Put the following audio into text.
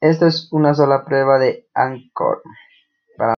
Esto es una sola prueba de Anchor. Para